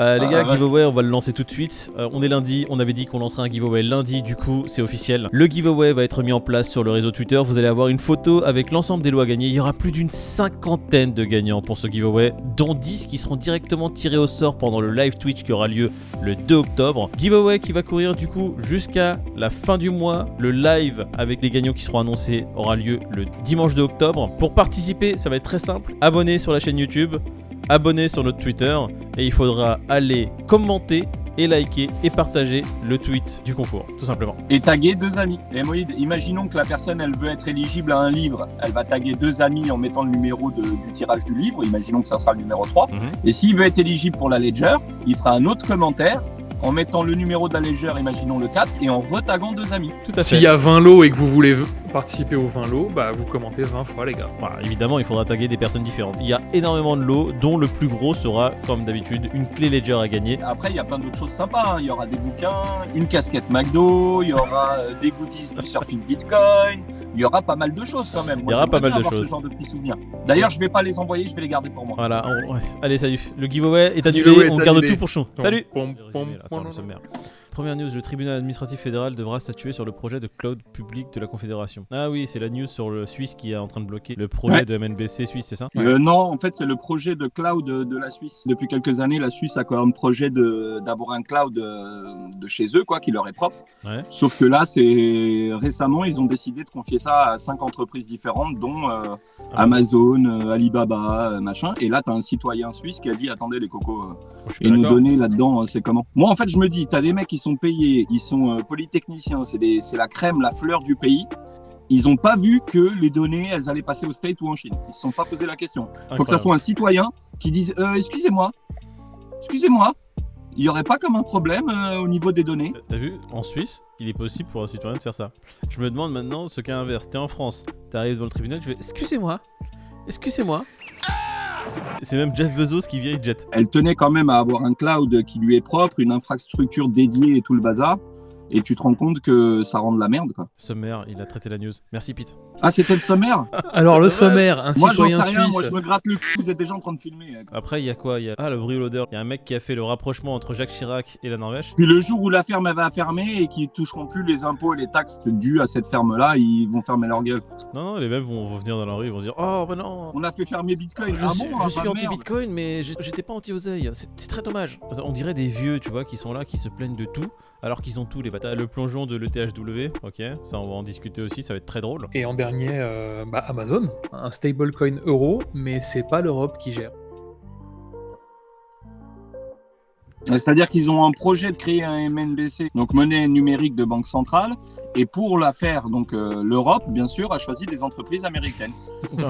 Euh, les Ah, gars, ouais. giveaway, on va le lancer tout de suite. Euh, on est lundi, on avait dit qu'on lancerait un giveaway lundi, du coup, c'est officiel. Le giveaway va être mis en place sur le réseau Twitter. Vous allez avoir une photo avec l'ensemble des lots à gagner. Il y aura plus d'une cinquantaine de gagnants pour ce giveaway, dont 10 qui seront directement tirés au sort pendant le live Twitch qui aura lieu le 2 octobre. Giveaway qui va courir du coup jusqu'à la fin du mois. Le live avec les gagnants qui seront annoncés aura lieu le dimanche 2 octobre. Pour participer, ça va être très simple. Abonnez sur la chaîne YouTube abonner sur notre Twitter et il faudra aller commenter et liker et partager le tweet du concours, tout simplement. Et taguer deux amis. Et Moïd, imaginons que la personne, elle veut être éligible à un livre. Elle va taguer deux amis en mettant le numéro de- du tirage du livre. Imaginons que ça sera le numéro 3. Mhm. Et s'il veut être éligible pour la Ledger, il fera un autre commentaire en mettant le numéro de la Ledger, imaginons le 4, et en retaguant deux amis. Tout à S'il fait. y a 20 lots et que vous voulez participer aux 20 lots, bah vous commentez 20 fois les gars. Voilà, évidemment, il faudra taguer des personnes différentes. Il y a énormément de lots, dont le plus gros sera, comme d'habitude, une clé Ledger à gagner. Après, il y a plein d'autres choses sympas. hein. Il y aura des bouquins, une casquette McDo, il y aura euh, des goodies du surfing Bitcoin. Il y aura pas mal de choses quand même. Il y aura pas mal de choses. Ce genre de petits souvenirs. D'ailleurs, je vais pas les envoyer, je vais les garder pour moi. Voilà, on- allez, salut. Le giveaway est annulé, giveaway est on garde annulé. tout pour chou. Salut Pom, pom, pom, attends. Première news, le tribunal administratif fédéral devra statuer sur le projet de cloud public de la Confédération. Ah oui, c'est la news sur le Suisse qui est en train de bloquer le projet Ouais. de MNBC Suisse, c'est ça. Euh, non, en fait, c'est le projet de cloud de, la Suisse. Depuis quelques années, la Suisse a comme projet d'avoir un cloud euh, de chez eux, quoi, qui leur est propre. Ouais. Sauf que là, c'est récemment, ils ont décidé de confier ça à cinq entreprises différentes, dont euh, Amazon, euh, Alibaba, machin. Et là, tu as un citoyen suisse qui a dit attendez, les cocos, suis et nous donner là-dedans, c'est comment? Moi, en fait, je me dis, tu as des mecs qui sont payés, ils sont euh, polytechniciens, c'est la crème, la fleur du pays. Ils n'ont pas vu que les données, elles allaient passer au State ou en Chine. Ils ne se sont pas posé la question. Il faut que ça Incroyable. soit un citoyen qui dise euh, Excusez-moi, excusez-moi, il n'y aurait pas comme un problème euh, au niveau des données? T'as- T'as vu? En Suisse, il est possible pour un citoyen de faire ça. Je me demande maintenant ce cas inverse. T'es en France, t'arrives devant le tribunal, tu fais Excusez-moi, excusez-moi. C'est même Jeff Bezos qui vient, jette. Elle tenait quand même à avoir un cloud qui lui est propre, une infrastructure dédiée et tout le bazar. Et tu te rends compte que ça rend de la merde, quoi. Sommaire, il a traité la news. Merci Pete. Ah, c'était le sommaire Alors le sommaire, un Moi, j'en sais citoyen rien, suisse. moi, je me gratte le cul, vous êtes déjà en train de filmer. Après, il y a quoi? Il y a ah le bruit l'odeur. Il y a un mec qui a fait le rapprochement entre Jacques Chirac et la Norvège. Puis le jour où la ferme elle va fermer et qu'ils toucheront plus les impôts et les taxes dues à cette ferme-là, ils vont fermer leur gueule. Non, non, les mêmes vont, vont venir dans la rue, ils vont se dire Oh bah non. On a fait fermer Bitcoin. Je ah suis, bon, je ah suis bah, anti-Bitcoin, mais j'étais pas anti-oseille. C'est très dommage. On dirait des vieux, tu vois, qui sont là, qui se plaignent de tout, alors qu'ils ont tout, les bâtards. Le plongeon de l'ETHW, ok, ça on va en discuter aussi, ça va être très drôle. Et en dernier, euh, bah, Amazon, un stablecoin euro, mais c'est pas l'Europe qui gère. C'est-à-dire qu'ils ont un projet de créer un MNBC, donc monnaie numérique de banque centrale, et pour la faire, donc euh, l'Europe, bien sûr, a choisi des entreprises américaines.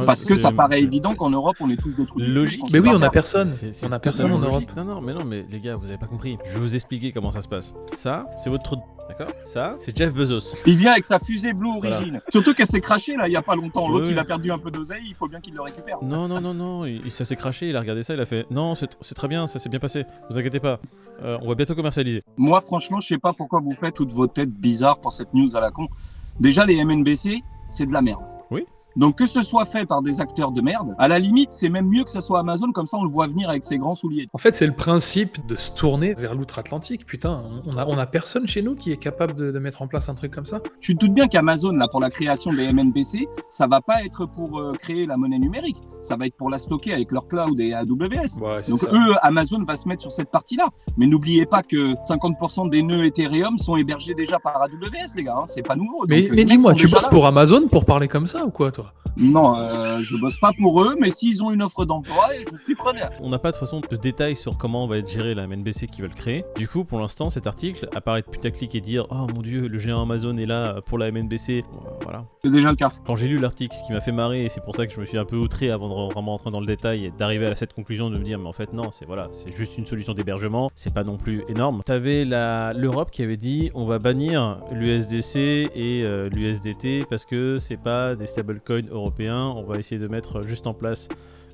Parce que ça paraît évident qu'en Europe, on est tous des cul, Logique. Mais oui, on a personne. On a personne en Europe. Non, non, mais non, mais les gars, vous avez pas compris. Je vais vous expliquer comment ça se passe. Ça, c'est votre. D'accord Ça, c'est Jeff Bezos. Il vient avec sa fusée Blue Voilà. Origin. Surtout qu'elle s'est crachée là, il y a pas longtemps. L'autre, Oui, il a perdu un peu d'oseille, il faut bien qu'il le récupère. Non, non, non, non, il, ça s'est craché, il a regardé ça, il a fait Non, c'est c'est très bien, ça s'est bien passé, vous inquiétez pas. Euh, on va bientôt commercialiser. Moi, franchement, je sais pas pourquoi vous faites toutes vos têtes bizarres pour cette news à la con. Déjà, les MNBC, c'est de la merde. Donc que ce soit fait par des acteurs de merde, à la limite, c'est même mieux que ce soit Amazon, comme ça on le voit venir avec ses grands souliers. En fait, c'est le principe de se tourner vers l'outre-Atlantique. Putain, on a, on a personne chez nous qui est capable de, de mettre en place un truc comme ça. Tu te doutes bien qu'Amazon, là, pour la création des MNBC, ça va pas être pour euh, créer la monnaie numérique, ça va être pour la stocker avec leur cloud et AWS. Ouais, Donc ça. eux, Amazon va se mettre sur cette partie-là. Mais n'oubliez pas que 50% des nœuds Ethereum sont hébergés déjà par AWS, les gars. hein. C'est pas nouveau. Mais, Donc, euh, mais dis-moi, tu bosses pour Amazon pour parler comme ça ou quoi, toi? Non, euh, je bosse pas pour eux, mais s'ils ont une offre d'emploi, je suis preneur. On n'a pas de façon de détails sur comment va être gérée la MNBC qu'ils veulent créer. Du coup, pour l'instant, cet article apparaît putaclic et dire Oh mon dieu, le géant Amazon est là pour la MNBC. Voilà. C'est déjà le cas. Quand j'ai lu l'article, ce qui m'a fait marrer, et c'est pour ça que je me suis un peu outré avant de vraiment rentrer dans le détail et d'arriver à cette conclusion de me dire, mais en fait, non, c'est voilà, c'est juste une solution d'hébergement, c'est pas non plus énorme. T'avais l'Europe qui avait dit, on va bannir l'USDC et euh, l'USDT parce que c'est pas des stablecoins européens, on va essayer de mettre juste en place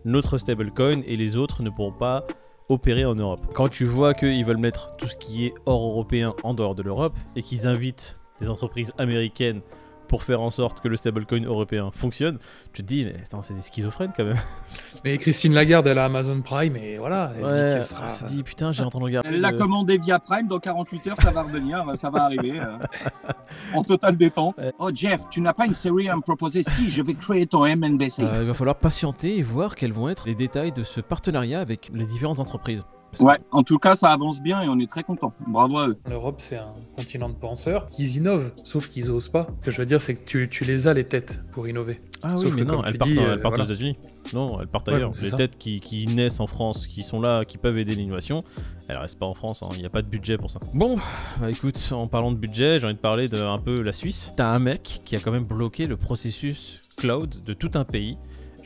notre stablecoin et les autres ne pourront pas opérer en Europe. Quand tu vois qu'ils veulent mettre tout ce qui est hors européen en dehors de l'Europe et qu'ils invitent des entreprises américaines pour faire en sorte que le stablecoin européen fonctionne, tu te dis, mais attends, c'est des schizophrènes quand même. Mais Christine Lagarde, elle a Amazon Prime et voilà. Elle se dit Ouais, qu'elle sera- elle se dit, putain, j'ai entendu regarder. Elle l'a commandé via Prime, dans 48 heures, ça va revenir, ça va arriver. euh, en totale détente. Ouais. Oh Jeff, tu n'as pas une série à me proposer? Si, je vais créer ton MNBC. Euh, il va falloir patienter et voir quels vont être les détails de ce partenariat avec les différentes entreprises. Ouais, en tout cas, ça avance bien et on est très content. Bravo à eux. L'Europe, c'est un continent de penseurs. Ils innovent, sauf qu'ils osent pas. Ce que je veux dire, c'est que tu, tu les as, les têtes, pour innover. Ah oui, Sauf mais que, non, elles partent, dis, elles euh, partent voilà. aux États-Unis. Non, elles partent Ouais, ailleurs. Les ça. têtes qui, qui naissent en France, qui sont là, qui peuvent aider l'innovation, elles restent pas en France. hein. Il n'y a pas de budget pour ça. Bon, bah écoute, en parlant de budget, j'ai envie de parler de un peu la Suisse. T'as un mec qui a quand même bloqué le processus cloud de tout un pays.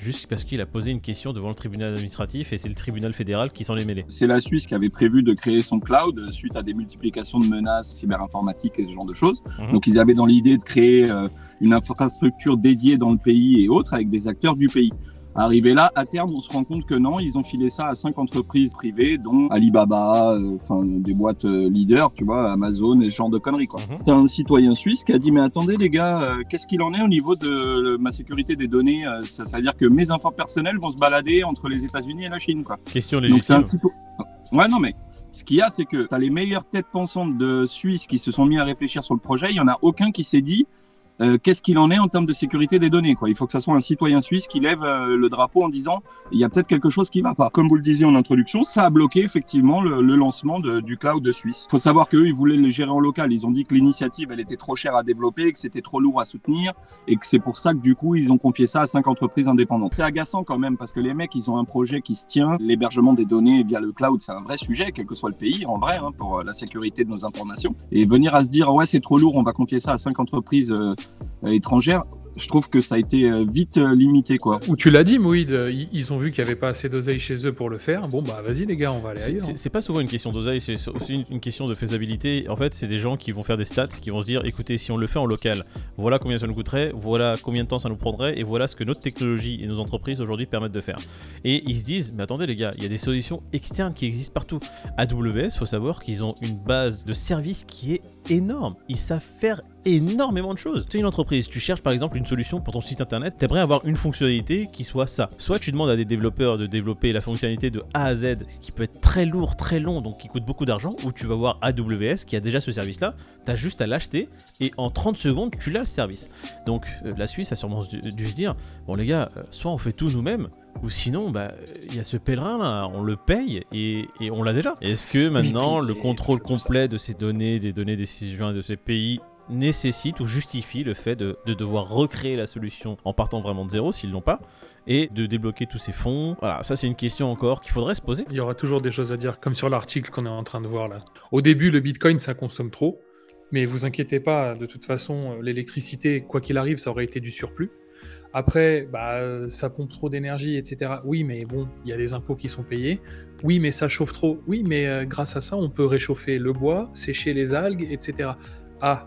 Juste parce qu'il a posé une question devant le tribunal administratif et c'est le tribunal fédéral qui s'en est mêlé. C'est la Suisse qui avait prévu de créer son cloud euh, suite à des multiplications de menaces cyberinformatiques et ce genre de choses. Mhm. Donc ils avaient dans l'idée de créer euh, une infrastructure dédiée dans le pays et autres avec des acteurs du pays. Arrivé là, à terme, on se rend compte que non, ils ont filé ça à cinq entreprises privées, dont Alibaba, euh, enfin des boîtes euh, leaders, tu vois, Amazon et ce genre de conneries quoi. Mhm. C'est un citoyen suisse qui a dit mais attendez les gars, euh, qu'est-ce qu'il en est au niveau de ma sécurité des données euh, Ça, ça veut dire que mes infos personnelles vont se balader entre les États-Unis et la Chine quoi. Question Donc légitime. cito- Ouais, non, mais ce qu'il y a, c'est que tu as les meilleures têtes pensantes de Suisse qui se sont mis à réfléchir sur le projet. Il y en a aucun qui s'est dit euh, qu'est-ce qu'il en est en termes de sécurité des données. Quoi? Il faut que ça soit un citoyen suisse qui lève euh, le drapeau en disant il y a peut-être quelque chose qui va pas. Comme vous le disiez en introduction, ça a bloqué effectivement le, lancement du cloud de Suisse. Il faut savoir qu'eux, ils voulaient le gérer en local. Ils ont dit que l'initiative, elle était trop chère à développer, que c'était trop lourd à soutenir et que c'est pour ça que du coup, ils ont confié ça à cinq entreprises indépendantes. C'est agaçant quand même parce que les mecs, ils ont un projet qui se tient. L'hébergement des données via le cloud, c'est un vrai sujet, quel que soit le pays, en vrai, hein, pour euh, la sécurité de nos informations. Et venir à se dire, ouais, c'est trop lourd, on va confier ça à cinq entreprises étrangères, je trouve que ça a été euh, vite euh, limité, quoi. Ou tu l'as dit, Moïd, euh, ils ont vu qu'il n'y avait pas assez d'oseille chez eux pour le faire. Bon, bah vas-y, les gars, on va aller C'est- ailleurs. C'est c'est pas souvent une question d'oseille, c'est aussi une, une question de faisabilité. En fait, c'est des gens qui vont faire des stats, qui vont se dire écoutez, si on le fait en local, voilà combien ça nous coûterait, voilà combien de temps ça nous prendrait, et voilà ce que notre technologie et nos entreprises aujourd'hui permettent de faire. Et ils se disent mais attendez les gars, il y a des solutions externes qui existent partout. AWS, faut savoir qu'ils ont une base de services qui est énorme. Ils savent faire énormément de choses. Tu es une entreprise, tu cherches par exemple une solution pour ton site internet, tu aimerais avoir une fonctionnalité qui soit ça. Soit tu demandes à des développeurs de développer la fonctionnalité de A à Z, ce qui peut être très lourd, très long, donc qui coûte beaucoup d'argent, ou tu vas voir AWS qui a déjà ce service-là, tu as juste à l'acheter et en 30 secondes, tu l'as le service. Donc euh, la Suisse a sûrement dû, se dire, bon les gars, euh, soit on fait tout nous-mêmes, ou sinon, bah, il y a ce pèlerin là, on le paye et, et on l'a déjà. Est-ce que maintenant puis- le contrôle complet de ces données, des données des citoyens de ces pays nécessite ou justifie le fait de, de devoir recréer la solution en partant vraiment de zéro s'ils l'ont pas et de débloquer tous ces fonds? Voilà, ça c'est une question encore qu'il faudrait se poser. Il y aura toujours des choses à dire, comme sur l'article qu'on est en train de voir là. Au début, le Bitcoin, ça consomme trop. Mais vous inquiétez pas, de toute façon, l'électricité, quoi qu'il arrive, ça aurait été du surplus. Après, bah, euh, ça pompe trop d'énergie, etc. Oui, mais bon, il y a des impôts qui sont payés. Oui, mais ça chauffe trop. Oui, mais euh, grâce à ça, on peut réchauffer le bois, sécher les algues, etc. Ah,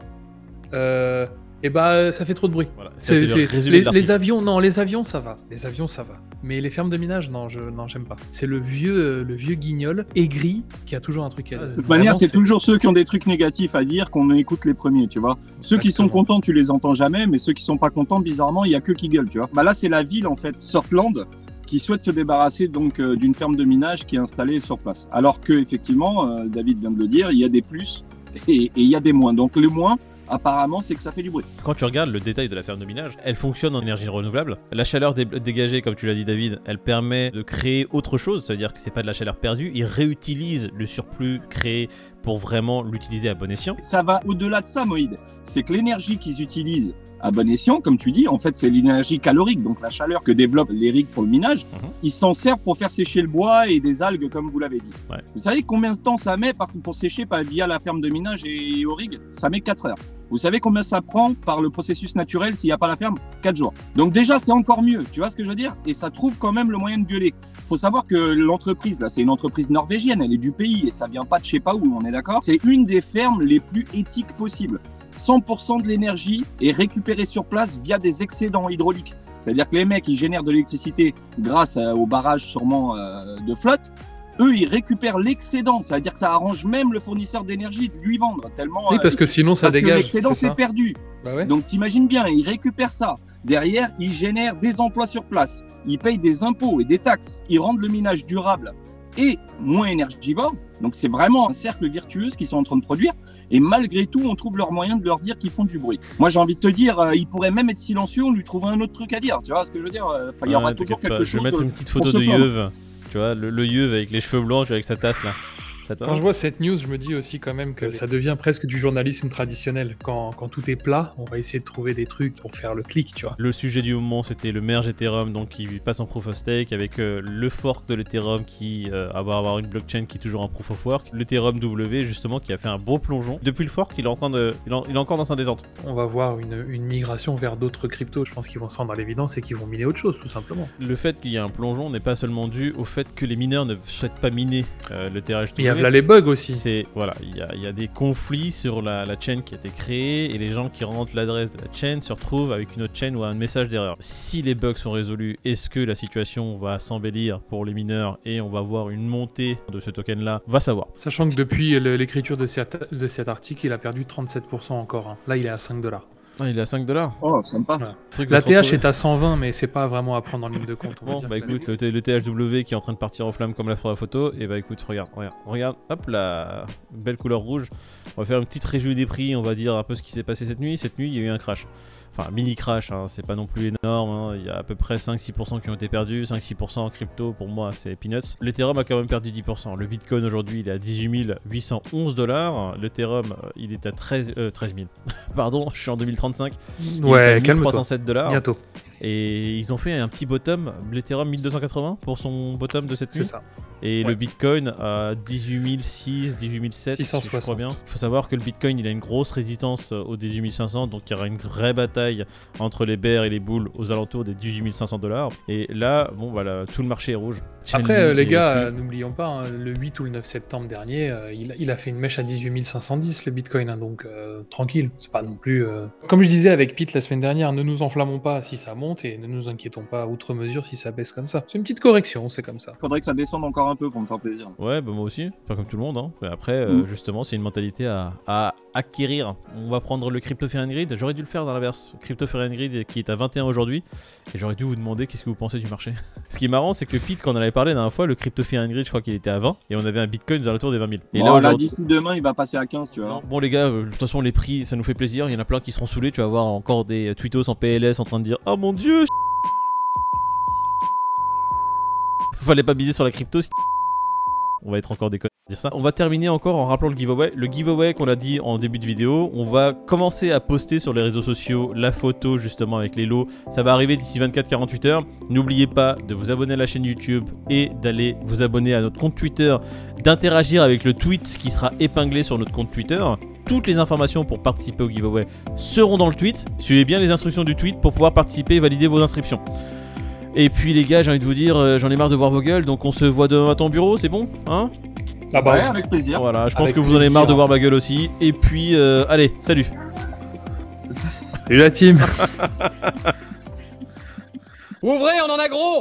euh, et bah, ça fait trop de bruit. Voilà, ça, C'est- c'est le c'est- résumé les, de les avions, non, les avions, ça va. Les avions, ça va. Mais les fermes de minage, non, je, non, j'aime pas. C'est le vieux, euh, le vieux guignol aigri qui a toujours un truc à dire. De toute manière, c'est toujours ceux qui ont des trucs négatifs à dire qu'on écoute les premiers, tu vois. Ceux qui sont contents, tu les entends jamais, mais ceux qui sont pas contents, bizarrement, il y a que qui gueulent, tu vois. Bah là, c'est la ville, en fait, Sortland, qui souhaite se débarrasser donc euh, d'une ferme de minage qui est installée sur place. Alors que, effectivement, euh, David vient de le dire, il y a des plus et il y a des moins. Donc le moins, apparemment, c'est que ça fait du bruit. Quand tu regardes le détail de la ferme de minage, elle fonctionne en énergie renouvelable. La chaleur dé- dégagée, comme tu l'as dit David, elle permet de créer autre chose, c'est-à-dire que c'est pas de la chaleur perdue, ils réutilisent le surplus créé pour vraiment l'utiliser à bon escient. Ça va au-delà de ça, Moïd. C'est que l'énergie qu'ils utilisent à bon escient, comme tu dis, en fait, c'est l'énergie calorique, donc la chaleur que développe les rigs pour le minage. Mhm. Ils s'en servent pour faire sécher le bois et des algues, comme vous l'avez dit. Ouais. Vous savez combien de temps ça met pour sécher via la ferme de minage et au rig Ça met 4 heures. Vous savez combien ça prend par le processus naturel s'il n'y a pas la ferme? 4 jours. Donc déjà, c'est encore mieux, tu vois ce que je veux dire? Et ça trouve quand même le moyen de gueuler. faut savoir que l'entreprise, là, c'est une entreprise norvégienne, elle est du pays et ça vient pas de je sais pas où, on est d'accord? C'est une des fermes les plus éthiques possibles. 100% de l'énergie est récupérée sur place via des excédents hydrauliques. C'est-à-dire que les mecs, ils génèrent de l'électricité grâce à- au barrage sûrement euh, de flotte. Eux, ils récupèrent l'excédent. Ça veut dire que ça arrange même le fournisseur d'énergie de lui vendre. Tellement, Oui, euh, parce que sinon, ça parce que dégage. l'excédent, c'est perdu. Bah Donc t'imagines bien, ils récupèrent ça. Derrière, ils génèrent des emplois sur place. Ils payent des impôts et des taxes. Ils rendent le minage durable et moins énergivore. Donc c'est vraiment un cercle virtueux qu'ils sont en train de produire. Et malgré tout, on trouve leur moyen de leur dire qu'ils font du bruit. Moi, j'ai envie de te dire, euh, ils pourraient même être silencieux, on lui trouver un autre truc à dire. Tu vois ce que je veux dire? Enfin, il y aura toujours quelque chose. Je vais mettre une petite photo de Yeuve. Tu vois, le, le avec les cheveux blancs, avec sa tasse là. Quand je vois cette news, je me dis aussi quand même que ça devient presque du journalisme traditionnel. Quand, quand, tout est plat, on va essayer de trouver des trucs pour faire le clic, tu vois. Le sujet du moment, c'était le merge Ethereum, donc qui passe en proof of stake, avec euh, le fork de l'Ethereum qui euh, va avoir une blockchain qui est toujours en proof of work. L'Ethereum W, justement, qui a fait un beau plongeon. Depuis le fork, il est, en train de, il, est encore dans sa détente. On va voir une, une migration vers d'autres cryptos. Je pense qu'ils vont se rendre à l'évidence et qu'ils vont miner autre chose, tout simplement. Le fait qu'il y ait un plongeon n'est pas seulement dû au fait que les mineurs ne souhaitent pas miner euh, le TRH. Il y a là les bugs aussi c'est voilà, il y, a des conflits sur la, chaîne qui a été créée et les gens qui rentrent l'adresse de la chaîne se retrouvent avec une autre chaîne ou un message d'erreur. Si les bugs sont résolus, est-ce que la situation va s'embellir pour les mineurs et on va voir une montée de ce token là Va savoir. Sachant que depuis l'écriture de, de, cet article, il a perdu 37% encore. Hein. Là, il est à 5 dollars. Ah, il est à 5 dollars. Oh, sympa. La TH est à 120, mais c'est pas vraiment à prendre en ligne de compte. bon, bah écoute, le, THW qui est en train de partir en flamme comme la photo, et bah écoute, regarde, regarde, regarde, hop la belle couleur rouge. On va faire une petite review des prix, on va dire un peu ce qui s'est passé cette nuit. Cette nuit, il y a eu un crash enfin mini crash, hein, c'est pas non plus énorme, hein. il y a à peu près 5-6% qui ont été perdus, 5-6% en crypto pour moi c'est peanuts. L'Ethereum a quand même perdu 10%, le Bitcoin aujourd'hui il est à 18 811 dollars, l'Ethereum euh, il est à 13, 13 000, pardon je suis en 2035, ouais, calme 307 dollars. Bientôt. Et ils ont fait un petit bottom, l'Ethereum 1280 pour son bottom de cette nuit. C'est ça. Et le Bitcoin à 18 006, 18 007, je crois bien. Il faut savoir que le Bitcoin, il a une grosse résistance euh, aux 18 500, donc il y aura une vraie bataille entre les bears et les boules aux alentours des 18 500 dollars. Et là, bon, voilà, tout le marché est rouge. Après, euh, les gars, euh, n'oublions pas, hein, le 8 ou le 9 septembre dernier, il, a fait une mèche à 18 510 le Bitcoin, hein, donc tranquille, c'est pas non plus. Comme je disais avec Pete la semaine dernière, ne nous enflammons pas si ça monte et ne nous inquiétons pas outre mesure si ça baisse comme ça. C'est une petite correction, c'est comme ça. Faudrait que ça descende encore un peu pour me faire plaisir. Ouais, bah moi aussi, pas comme tout le monde. Hein. après, euh, mm. justement, c'est une mentalité à, acquérir. On va prendre le Crypto Grid. J'aurais dû le faire dans l'inverse. Crypto Grid qui est à 21 aujourd'hui. Et j'aurais dû vous demander qu'est-ce que vous pensez du marché. Ce qui est marrant, c'est que Pete, quand on en avait parlé la dernière fois, le Crypto Grid, je crois qu'il était à 20. Et on avait un Bitcoin aux alentours des 20 000. Et là, d'ici demain, il va passer à 15, tu vois. bon, les gars, euh, de toute façon, les prix, ça nous fait plaisir. Il y en a plein qui seront saoulés. Tu vas voir encore des tweetos en PLS en train de dire Oh mon dieu, Fallait pas biser sur la crypto. On va être encore des dire ça. On va terminer encore en rappelant le giveaway. Le giveaway qu'on a dit en début de vidéo, on va commencer à poster sur les réseaux sociaux la photo justement avec les lots. Ça va arriver d'ici 24-48 heures. N'oubliez pas de vous abonner à la chaîne YouTube et d'aller vous abonner à notre compte Twitter, d'interagir avec le tweet qui sera épinglé sur notre compte Twitter. Toutes les informations pour participer au giveaway seront dans le tweet. Suivez bien les instructions du tweet pour pouvoir participer et valider vos inscriptions. Et puis les gars, j'ai envie de vous dire, euh, j'en ai marre de voir vos gueules, donc on se voit demain à ton bureau, c'est bon Hein? La base. Ouais, avec plaisir. Voilà, je pense que vous en avez marre de voir ma gueule aussi. Et puis, euh, allez, salut Salut la team Ouvrez, on en a gros